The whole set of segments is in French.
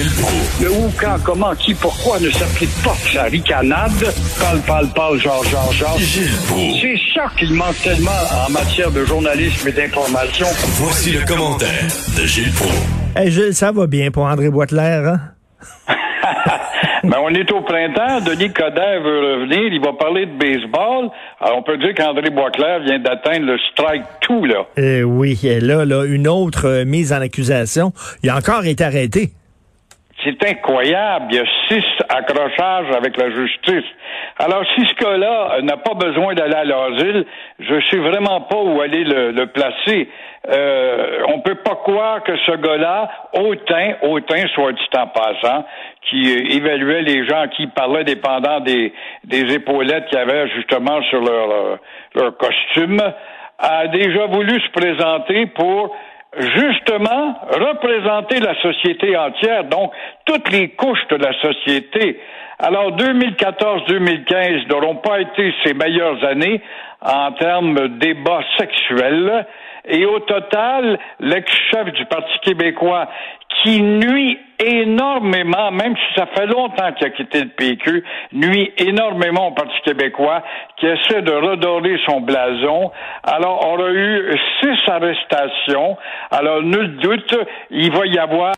Gilles Proulx. Le où, quand, comment, qui, pourquoi ne s'applique pas sa ricanade? Parle, parle, parle, genre, genre, genre. Gilles Proulx. C'est ça qu'il manque tellement en matière de journalisme et d'information. Voici le commentaire de Gilles Proulx. Hey Gilles, ça va bien pour André Boitelaire, hein? Mais on est au printemps, Denis Coderre veut revenir, il va parler de baseball. Alors on peut dire qu'André Boisclair vient d'atteindre le strike tout, là. Euh, oui, et là, là, une autre euh, mise en accusation. Il a encore été arrêté. C'est incroyable. Il y a six accrochages avec la justice. Alors, si ce cas-là euh, n'a pas besoin d'aller à l'asile, je sais vraiment pas où aller le, le placer. Euh, on peut pas croire que ce gars-là, hautain, hautain, soit dit en passant, qui euh, évaluait les gens qui parlaient dépendant des, des épaulettes qu'il y avait justement sur leur, euh, leur costume, a déjà voulu se présenter pour justement représenter la société entière, donc toutes les couches de la société. Alors 2014-2015 n'auront pas été ses meilleures années en termes débats sexuels. Et au total, l'ex-chef du Parti québécois, qui nuit énormément, même si ça fait longtemps qu'il a quitté le PQ, nuit énormément au Parti québécois, qui essaie de redorer son blason. Alors, on a eu six arrestations. Alors, nul doute, il va y avoir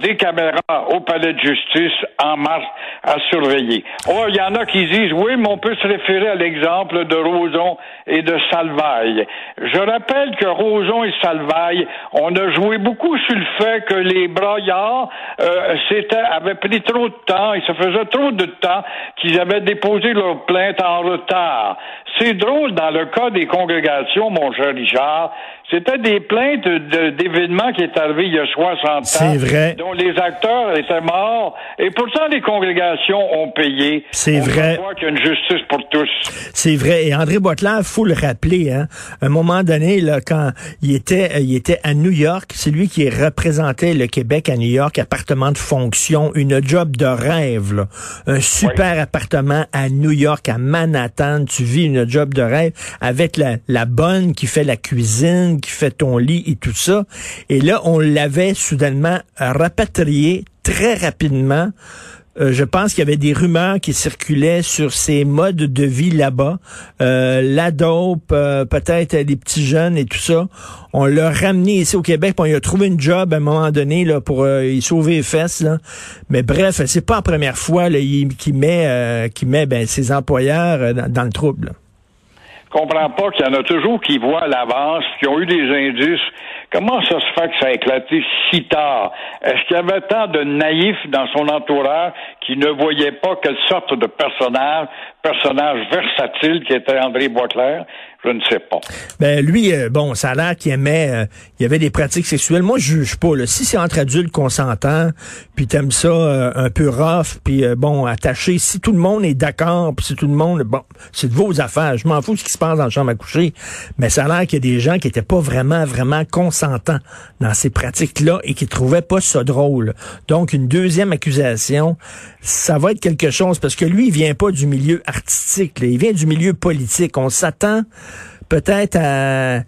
des caméras au palais de justice en mars à surveiller. Oh, il y en a qui disent oui, mais on peut se référer à l'exemple de Roson et de Salvaille. Je rappelle que Roson et Salvaille, on a joué beaucoup sur le fait que les braillards euh, avaient pris trop de temps, et ça faisait trop de temps qu'ils avaient déposé leur plainte en retard. C'est drôle dans le cas des congrégations, mon cher Richard, c'était des plaintes d'événements qui est arrivé il y a 60 ans. Dont les acteurs étaient morts. Et pourtant, les congrégations ont payé. C'est On vrai. voit qu'il y a une justice pour tous. C'est vrai. Et André Boitelaire, faut le rappeler, hein. Un moment donné, là, quand il était, euh, il était à New York, c'est lui qui représentait le Québec à New York, appartement de fonction, une job de rêve, là. Un super appartement à New York, à Manhattan. Tu vis une job de rêve avec la, la bonne qui fait la cuisine, qui fait ton lit et tout ça. Et là, on l'avait soudainement rapatrié très rapidement. Euh, je pense qu'il y avait des rumeurs qui circulaient sur ces modes de vie là-bas. Euh, la dope, euh, peut-être des petits jeunes et tout ça. On l'a ramené ici au Québec, puis on lui a trouvé une job à un moment donné pour y sauver les fesses. Mais bref, c'est pas la première fois qu'il met, met ben, ses employeurs dans, le trouble. là. Comprends pas qu'il y en a toujours qui voient à l'avance, qui ont eu des indices. Comment ça se fait que ça a éclaté si tard? Est-ce qu'il y avait tant de naïfs dans son entourage qui ne voyaient pas quelle sorte de personnage, personnage versatile qui était André Boisclair? Je ne sais pas. Ben lui, euh, bon, ça a l'air qu'il aimait, euh, il y avait des pratiques sexuelles. Moi, je juge pas. Là. Si c'est entre adultes consentants, puis t'aimes ça euh, un peu rough, puis euh, bon, attaché. Si tout le monde est d'accord, puis si tout le monde, bon, c'est de vos affaires. Je m'en fous de ce qui se passe dans la chambre à coucher. Mais ça a l'air qu'il y a des gens qui étaient pas vraiment, vraiment consentants dans ces pratiques-là et qui trouvaient pas ça drôle. Donc, une deuxième accusation, ça va être quelque chose parce que lui, il vient pas du milieu artistique. Il vient du milieu politique. On s'attend peut-être à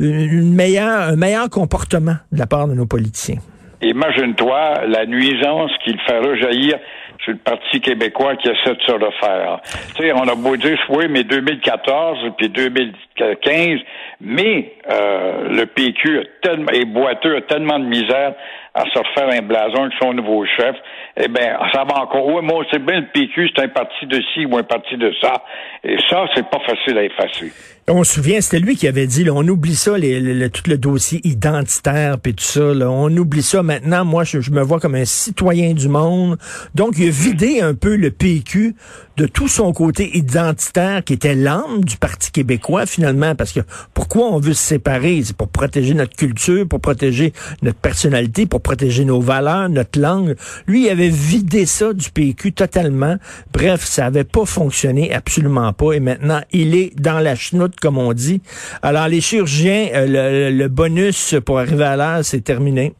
une meilleure, un meilleur comportement de la part de nos politiciens. Imagine-toi la nuisance qu'il fait rejaillir sur le Parti québécois qui essaie de se refaire. Tu sais, on a beau dire, oui, mais 2014 puis 2015, mais euh, le PQ a tellement, et boiteux a tellement de misère à se refaire un blason avec son nouveau chef, eh bien, ça va encore. Oui, moi, c'est bien le PQ, c'est un parti de ci ou un parti de ça. Et ça, c'est pas facile à effacer. On se souvient, c'était lui qui avait dit, là, on oublie ça, les- le- le- tout le dossier identitaire puis tout ça. là. on oublie ça maintenant. Moi, je, je me vois comme un citoyen du monde. Donc, il a vidé un peu le PQ de tout son côté identitaire qui était l'âme du Parti québécois finalement, parce que pourquoi on veut se séparer? C'est pour protéger notre culture, pour protéger notre personnalité, pour protéger nos valeurs, notre langue. Lui, il avait vidé ça du PQ totalement. Bref, ça avait pas fonctionné, absolument pas. Et maintenant, il est dans la chenoute, comme on dit. Alors, les chirurgiens, euh, le, bonus pour arriver à l'heure, c'est terminé.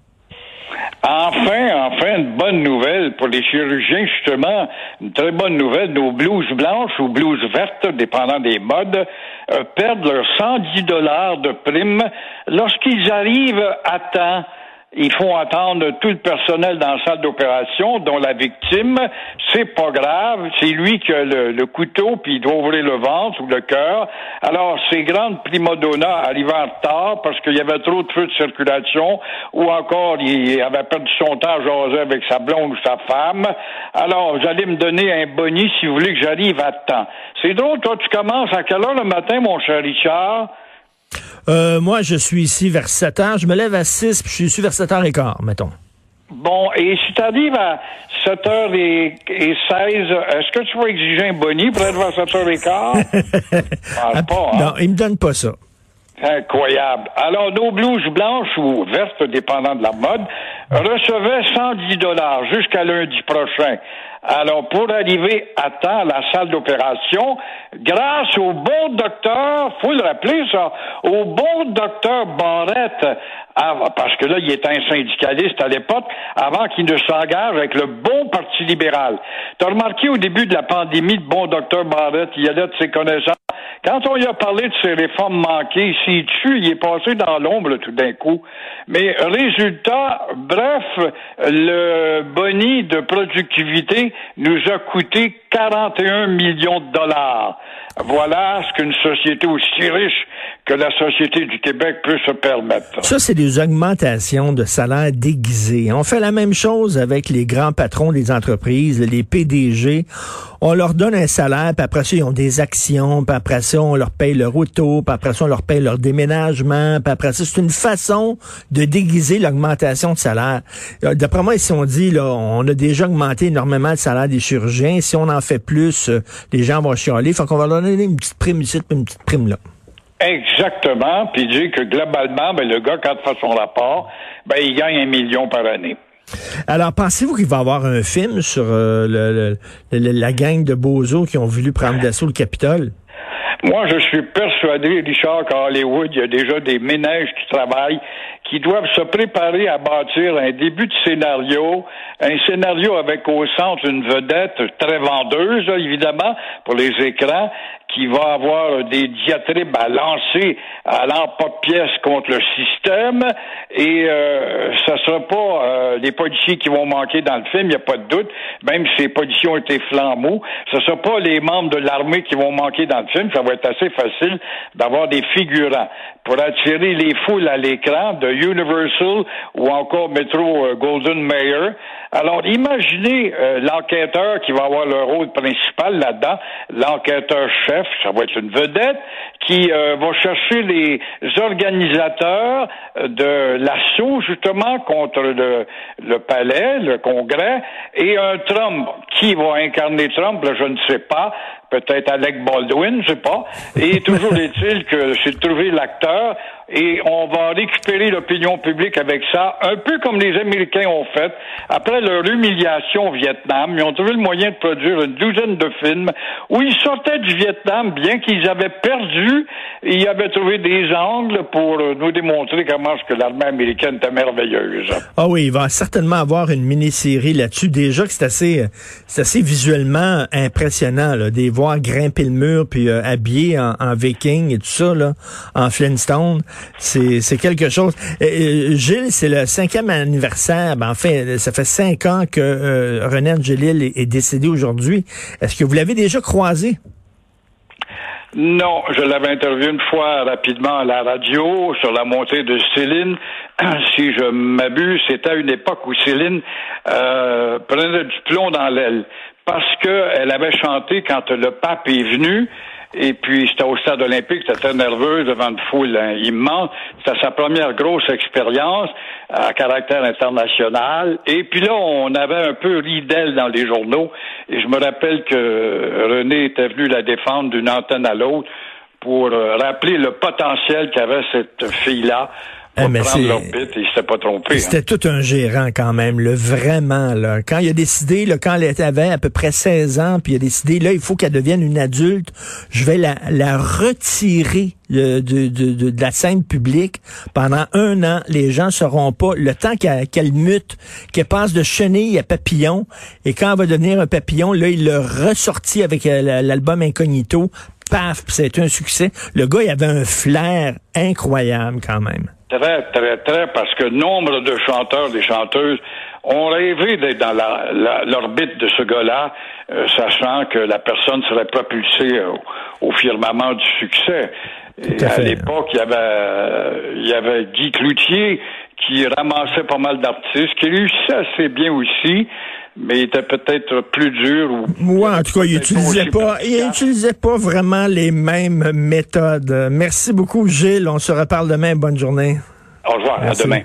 Enfin, enfin, une bonne nouvelle pour les chirurgiens, justement, une très bonne nouvelle. Nos blouses blanches ou blouses vertes, dépendant des modes, euh, perdent leurs 110 dollars de prime lorsqu'ils arrivent à temps ils font attendre tout le personnel dans la salle d'opération, dont la victime. C'est pas grave. C'est lui qui a le, couteau, puis il doit ouvrir le ventre ou le cœur. Alors, ces grandes prima donnas arrivant en retard parce qu'il y avait trop de feux de circulation, ou encore il avait perdu son temps à jaser avec sa blonde ou sa femme. Alors, vous allez me donner un boni si vous voulez que j'arrive à temps. C'est drôle, toi, tu commences à quelle heure le matin, mon cher Richard? Euh, moi, je suis ici vers 7 heures. Je me lève à 6, puis je suis ici vers 7 h quart, mettons. Bon, et si tu arrives à 7h16, est-ce que tu vas exiger un boni pour être vers 7h15? pas, hein? Non, il me donne pas ça. Incroyable. Alors, nos blouses blanches ou vertes, dépendant de la mode, recevaient 110 dollars jusqu'à lundi prochain. Alors, pour arriver à temps à la salle d'opération, grâce au bon docteur, faut le rappeler ça, au bon docteur Barrette, parce que là, il était un syndicaliste à l'époque, avant qu'il ne s'engage avec le bon Parti libéral. Tu as remarqué au début de la pandémie, le bon docteur Barrette, il y a de ses connaissances. Quand on lui a parlé de ses réformes manquées, s'il tue, il est passé dans l'ombre tout d'un coup. Mais résultat, bref, le boni de productivité nous a coûté 41 millions de dollars. Voilà ce qu'une société aussi riche que la société du Québec peut se permettre. Ça, c'est des augmentations de salaire déguisées. On fait la même chose avec les grands patrons des entreprises, les PDG. On leur donne un salaire, puis après ça, ils ont des actions, puis après ça, on leur paye leur auto, puis après ça, on leur paye leur déménagement, puis après ça, c'est une façon de déguiser l'augmentation de salaire. Euh, d'après moi, si on dit, là, on a déjà augmenté énormément le salaire des chirurgiens, si on en fait plus, euh, les gens vont chialer. Faut qu'on va leur donner une petite prime ici, puis une petite prime là. Exactement. Puis dit que globalement, ben, le gars, quand il fait son rapport, ben, il gagne un million par année. Alors, pensez-vous qu'il va y avoir un film sur euh, la gang de bozos qui ont voulu prendre d'assaut le Capitole? Moi, je suis persuadé, Richard, qu'à Hollywood, il y a déjà des ménages qui travaillent, qui doivent se préparer à bâtir un début de scénario, un scénario avec au centre une vedette très vendeuse, évidemment, pour les écrans, qui va avoir des diatribes à lancer à l'emporte-pièce contre le système. Et euh, ça sera pas euh, les policiers qui vont manquer dans le film, il n'y a pas de doute, même si les policiers ont été flambeaux, ce sera pas les membres de l'armée qui vont manquer dans le film, ça va être assez facile d'avoir des figurants. Pour attirer les foules à l'écran de Universal ou encore Metro euh, Golden Mayer. Alors, imaginez euh, l'enquêteur qui va avoir le rôle principal là-dedans, l'enquêteur chef, ça va être une vedette, qui euh, va chercher les organisateurs de l'assaut, justement, contre le, le palais, le congrès, et un Trump. Qui va incarner Trump, je ne sais pas peut-être Alec Baldwin, je sais pas. Et toujours est-il que c'est de trouver l'acteur et on va récupérer l'opinion publique avec ça, un peu comme les Américains ont fait. Après leur humiliation au Vietnam, ils ont trouvé le moyen de produire une douzaine de films où ils sortaient du Vietnam, bien qu'ils avaient perdu, ils avaient trouvé des angles pour nous démontrer comment ce que l'armée américaine était merveilleuse. Ah oui, il va certainement avoir une mini-série là-dessus. Déjà que c'est assez, assez visuellement impressionnant, là, des voir grimper le mur puis euh, habillé en, en, viking et tout ça, là, en Flintstone. C'est quelque chose. Gilles, c'est le cinquième anniversaire. Ben, en fait, ça fait cinq ans que euh, René Angelil est, décédé aujourd'hui. Est-ce que vous l'avez déjà croisé? Non, je l'avais interviewé une fois rapidement à la radio sur la montée de Céline. si je m'abuse, c'était à une époque où Céline euh, prenait du plomb dans l'aile parce qu'elle avait chanté quand le pape est venu Et puis, c'était au stade olympique, c'était très nerveux devant une foule hein, immense. C'était sa première grosse expérience à caractère international. Et puis là, on avait un peu ri d'elle dans les journaux. Et je me rappelle que René était venu la défendre d'une antenne à l'autre pour euh, rappeler le potentiel qu'avait cette fille-là Eh, mais c'est- s'était pas trompé. hein. C'était tout un gérant quand même, là, vraiment. Là. Quand il a décidé, là, quand elle avait à peu près 16 ans, puis il a décidé, là, il faut qu'elle devienne une adulte, je vais la, la retirer euh, de, de, de, de la scène publique pendant un an. Les gens sauront pas le temps qu'elle qu'elle mute, qu'elle passe de chenille à papillon, et quand elle va devenir un papillon, là, il l'a ressorti avec euh, la- l'album Incognito. Paf, été un succès. Le gars, il avait un flair incroyable quand même. Très, très, très, parce que nombre de chanteurs, des chanteuses ont rêvé d'être dans la- la- l'orbite de ce gars-là, euh, sachant que la personne serait propulsée au, au firmament du succès. Tout à l'époque, il y avait euh, il y avait Guy Cloutier qui ramassait pas mal d'artistes, qui réussissait assez bien aussi, mais il était peut-être plus dur ou Moi, en tout cas, il utilisait pas, il utilisait pas vraiment les mêmes méthodes. Merci beaucoup, Gilles. On se reparle demain. Bonne journée. Au revoir, Merci. à demain.